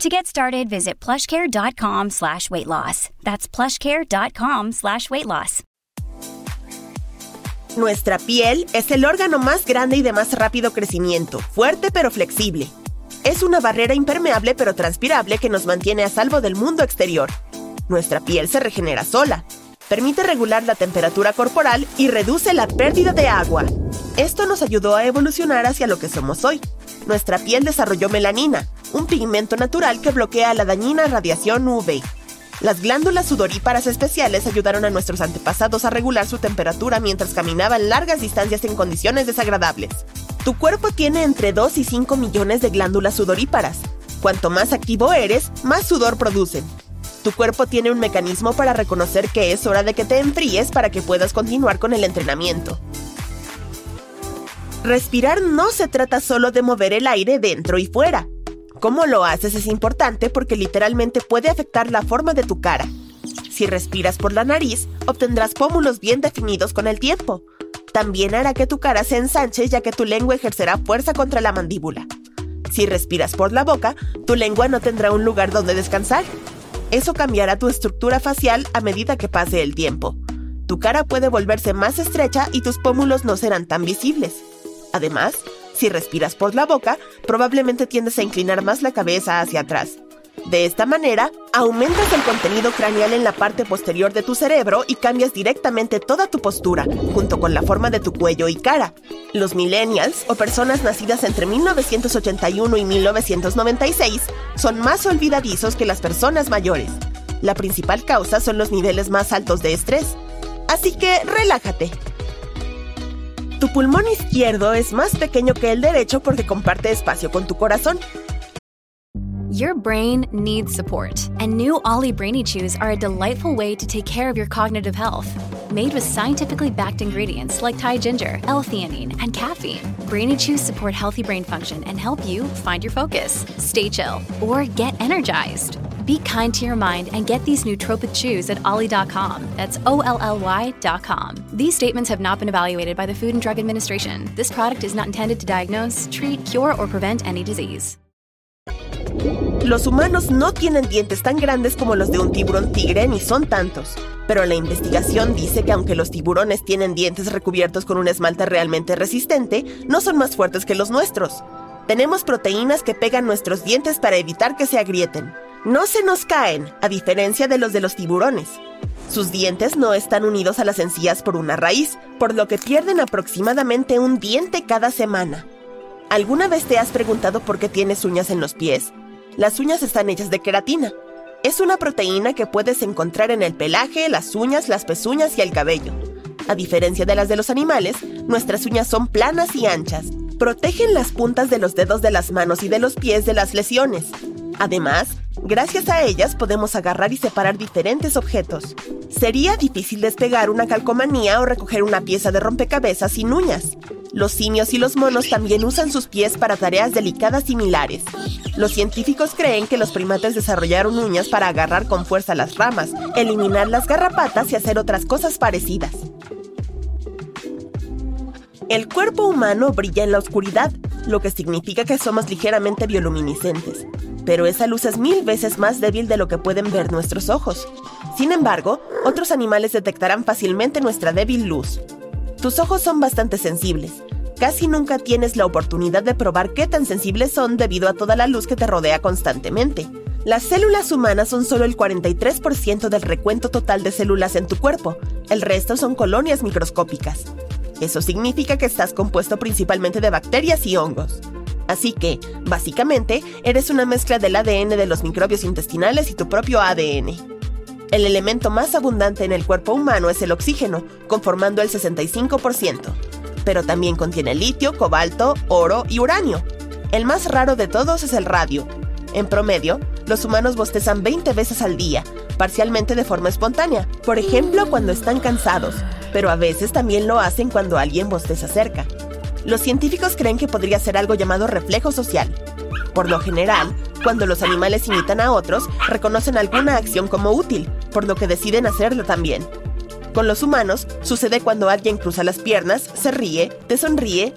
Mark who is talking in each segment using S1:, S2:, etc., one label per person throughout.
S1: To get started, visit plushcare.com slash weight loss. That's plushcare.com slash weight loss.
S2: Nuestra piel es el órgano más grande y de más rápido crecimiento, fuerte pero flexible. Es una barrera impermeable pero transpirable que nos mantiene a salvo del mundo exterior. Nuestra piel se regenera sola, permite regular la temperatura corporal y reduce la pérdida de agua. Esto nos ayudó a evolucionar hacia lo que somos hoy. Nuestra piel desarrolló melanina, un pigmento natural que bloquea la dañina radiación UV. Las glándulas sudoríparas especiales ayudaron a nuestros antepasados a regular su temperatura mientras caminaban largas distancias en condiciones desagradables. Tu cuerpo tiene entre 2 y 5 millones de glándulas sudoríparas. Cuanto más activo eres, más sudor producen. Tu cuerpo tiene un mecanismo para reconocer que es hora de que te enfríes para que puedas continuar con el entrenamiento. Respirar no se trata solo de mover el aire dentro y fuera. Cómo lo haces es importante porque literalmente puede afectar la forma de tu cara. Si respiras por la nariz, obtendrás pómulos bien definidos con el tiempo. También hará que tu cara se ensanche ya que tu lengua ejercerá fuerza contra la mandíbula. Si respiras por la boca, tu lengua no tendrá un lugar donde descansar. Eso cambiará tu estructura facial a medida que pase el tiempo. Tu cara puede volverse más estrecha y tus pómulos no serán tan visibles. Además, si respiras por la boca, probablemente tiendes a inclinar más la cabeza hacia atrás. De esta manera, aumentas el contenido craneal en la parte posterior de tu cerebro y cambias directamente toda tu postura, junto con la forma de tu cuello y cara. Los millennials, o personas nacidas entre 1981 y 1996, son más olvidadizos que las personas mayores. La principal causa son los niveles más altos de estrés. Así que relájate. Tu pulmón izquierdo es más pequeño que el derecho porque comparte espacio con tu corazón.
S3: Your brain needs support, and new Ollie Brainy Chews are a delightful way to take care of your cognitive health. Made with scientifically backed ingredients like Thai ginger, L-theanine, and caffeine, Brainy Chews support healthy brain function and help you find your focus, stay chill, or get energized. Be kind to your mind and get these nootropic chews at ollie.com. That's O L L Y.com. These statements have not been evaluated by the Food and Drug Administration. This product is not intended to diagnose, treat, cure, or prevent any disease.
S2: Los humanos no tienen dientes tan grandes como los de un tiburón tigre ni son tantos, pero la investigación dice que aunque los tiburones tienen dientes recubiertos con un esmalte realmente resistente, no son más fuertes que los nuestros. Tenemos proteínas que pegan nuestros dientes para evitar que se agrieten. No se nos caen, a diferencia de los de los tiburones. Sus dientes no están unidos a las encías por una raíz, por lo que pierden aproximadamente un diente cada semana. ¿Alguna vez te has preguntado por qué tienes uñas en los pies? Las uñas están hechas de queratina. Es una proteína que puedes encontrar en el pelaje, las uñas, las pezuñas y el cabello. A diferencia de las de los animales, nuestras uñas son planas y anchas. Protegen las puntas de los dedos de las manos y de los pies de las lesiones. Además, gracias a ellas podemos agarrar y separar diferentes objetos. Sería difícil despegar una calcomanía o recoger una pieza de rompecabezas sin uñas. Los simios y los monos también usan sus pies para tareas delicadas similares. Los científicos creen que los primates desarrollaron uñas para agarrar con fuerza las ramas, eliminar las garrapatas y hacer otras cosas parecidas. El cuerpo humano brilla en la oscuridad, lo que significa que somos ligeramente bioluminiscentes, pero esa luz es mil veces más débil de lo que pueden ver nuestros ojos. Sin embargo, otros animales detectarán fácilmente nuestra débil luz. Tus ojos son bastante sensibles. Casi nunca tienes la oportunidad de probar qué tan sensibles son debido a toda la luz que te rodea constantemente. Las células humanas son solo el 43% del recuento total de células en tu cuerpo, el resto son colonias microscópicas. Eso significa que estás compuesto principalmente de bacterias y hongos. Así que, básicamente, eres una mezcla del ADN de los microbios intestinales y tu propio ADN. El elemento más abundante en el cuerpo humano es el oxígeno, conformando el 65%, pero también contiene litio, cobalto, oro y uranio. El más raro de todos es el radio. En promedio, los humanos bostezan 20 veces al día, parcialmente de forma espontánea, por ejemplo cuando están cansados, pero a veces también lo hacen cuando alguien bosteza cerca. Los científicos creen que podría ser algo llamado reflejo social. Por lo general, cuando los animales imitan a otros, reconocen alguna acción como útil, por lo que deciden hacerlo también. Con los humanos, sucede cuando alguien cruza las piernas, se ríe, te sonríe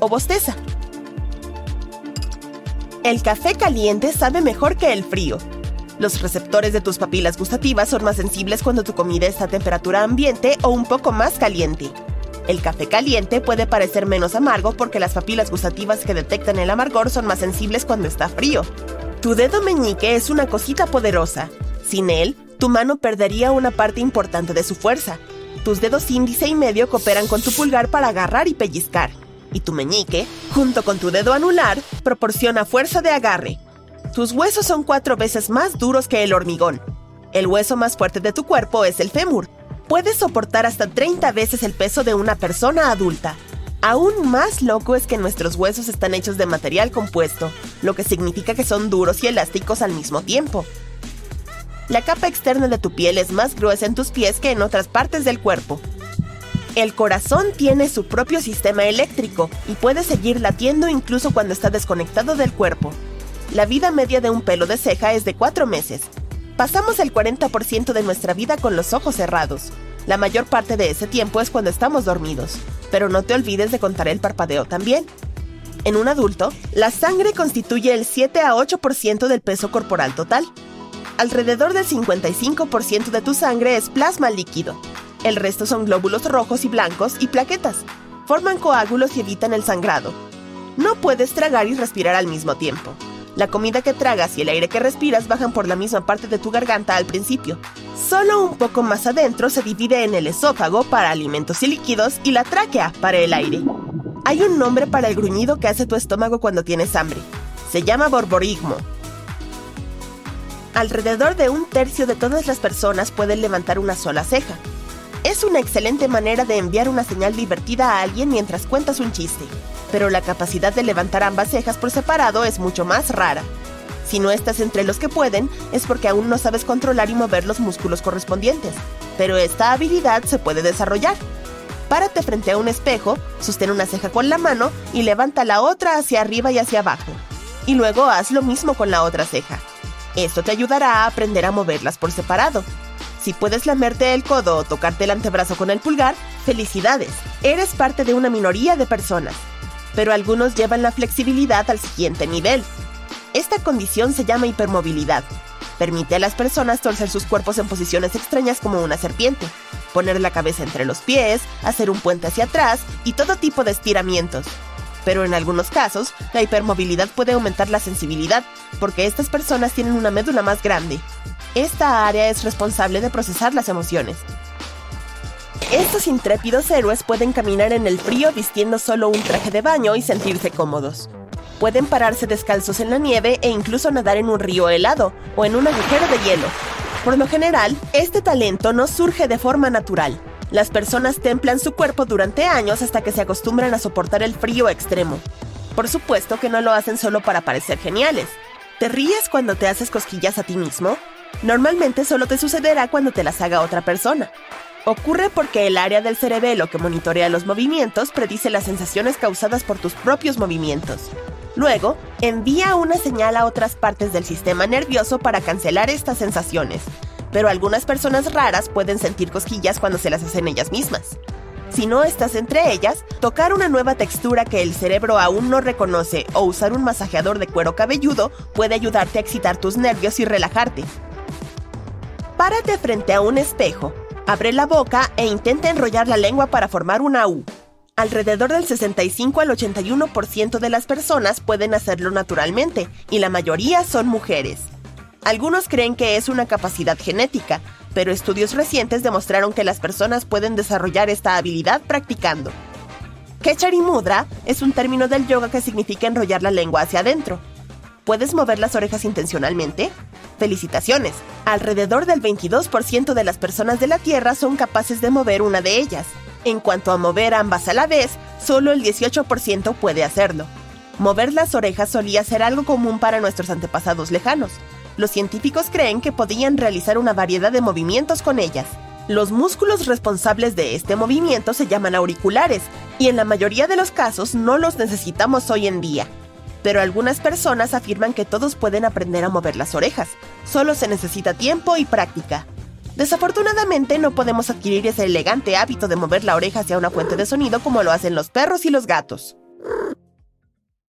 S2: O bosteza. El café caliente sabe mejor que el frío. Los receptores de tus papilas gustativas son más sensibles cuando tu comida está a temperatura ambiente o un poco más caliente. El café caliente puede parecer menos amargo porque las papilas gustativas que detectan el amargor son más sensibles cuando está frío. Tu dedo meñique es una cosita poderosa. Sin él, tu mano perdería una parte importante de su fuerza. Tus dedos índice y medio cooperan con tu pulgar para agarrar y pellizcar y tu meñique, junto con tu dedo anular, proporciona fuerza de agarre. Tus huesos son cuatro veces más duros que el hormigón. El hueso más fuerte de tu cuerpo es el fémur. Puedes soportar hasta 30 veces el peso de una persona adulta. Aún más loco es que nuestros huesos están hechos de material compuesto, lo que significa que son duros y elásticos al mismo tiempo. La capa externa de tu piel es más gruesa en tus pies que en otras partes del cuerpo, el corazón tiene su propio sistema eléctrico y puede seguir latiendo incluso cuando está desconectado del cuerpo. La vida media de un pelo de ceja es de 4 meses. Pasamos el 40% de nuestra vida con los ojos cerrados. La mayor parte de ese tiempo es cuando estamos dormidos, pero no te olvides de contar el parpadeo también. En un adulto, la sangre constituye el 7 a 8% del peso corporal total. Alrededor del 55% de tu sangre es plasma líquido, el resto son glóbulos rojos y blancos y plaquetas. Forman coágulos y evitan el sangrado. No puedes tragar y respirar al mismo tiempo. La comida que tragas y el aire que respiras bajan por la misma parte de tu garganta al principio. Solo un poco más adentro se divide en el esófago para alimentos y líquidos y la tráquea para el aire. Hay un nombre para el gruñido que hace tu estómago cuando tienes hambre. Se llama borborigmo. Alrededor de un tercio de todas las personas pueden levantar una sola ceja. Es una excelente manera de enviar una señal divertida a alguien mientras cuentas un chiste, pero la capacidad de levantar ambas cejas por separado es mucho más rara. Si no estás entre los que pueden, es porque aún no sabes controlar y mover los músculos correspondientes, pero esta habilidad se puede desarrollar. Párate frente a un espejo, sostén una ceja con la mano y levanta la otra hacia arriba y hacia abajo. Y luego haz lo mismo con la otra ceja. Esto te ayudará a aprender a moverlas por separado, si puedes lamerte el codo o tocarte el antebrazo con el pulgar, felicidades, eres parte de una minoría de personas. Pero algunos llevan la flexibilidad al siguiente nivel. Esta condición se llama hipermovilidad. Permite a las personas torcer sus cuerpos en posiciones extrañas como una serpiente, poner la cabeza entre los pies, hacer un puente hacia atrás y todo tipo de estiramientos. Pero en algunos casos, la hipermovilidad puede aumentar la sensibilidad, porque estas personas tienen una médula más grande, esta área es responsable de procesar las emociones. Estos intrépidos héroes pueden caminar en el frío vistiendo solo un traje de baño y sentirse cómodos. Pueden pararse descalzos en la nieve e incluso nadar en un río helado o en un agujero de hielo. Por lo general, este talento no surge de forma natural. Las personas templan su cuerpo durante años hasta que se acostumbran a soportar el frío extremo. Por supuesto que no lo hacen solo para parecer geniales. ¿Te ríes cuando te haces cosquillas a ti mismo? Normalmente solo te sucederá cuando te las haga otra persona. Ocurre porque el área del cerebelo que monitorea los movimientos predice las sensaciones causadas por tus propios movimientos. Luego, envía una señal a otras partes del sistema nervioso para cancelar estas sensaciones, pero algunas personas raras pueden sentir cosquillas cuando se las hacen ellas mismas. Si no estás entre ellas, tocar una nueva textura que el cerebro aún no reconoce o usar un masajeador de cuero cabelludo puede ayudarte a excitar tus nervios y relajarte. Párate frente a un espejo, abre la boca e intenta enrollar la lengua para formar una U. Alrededor del 65 al 81% de las personas pueden hacerlo naturalmente y la mayoría son mujeres. Algunos creen que es una capacidad genética, pero estudios recientes demostraron que las personas pueden desarrollar esta habilidad practicando. Kechari Mudra es un término del yoga que significa enrollar la lengua hacia adentro. ¿Puedes mover las orejas intencionalmente? Felicitaciones. Alrededor del 22% de las personas de la Tierra son capaces de mover una de ellas. En cuanto a mover ambas a la vez, solo el 18% puede hacerlo. Mover las orejas solía ser algo común para nuestros antepasados lejanos. Los científicos creen que podían realizar una variedad de movimientos con ellas. Los músculos responsables de este movimiento se llaman auriculares y en la mayoría de los casos no los necesitamos hoy en día. Pero algunas personas afirman que todos pueden aprender a mover las orejas, solo se necesita tiempo y práctica. Desafortunadamente no podemos adquirir ese elegante hábito de mover la oreja hacia una fuente de sonido como lo hacen los perros y los gatos.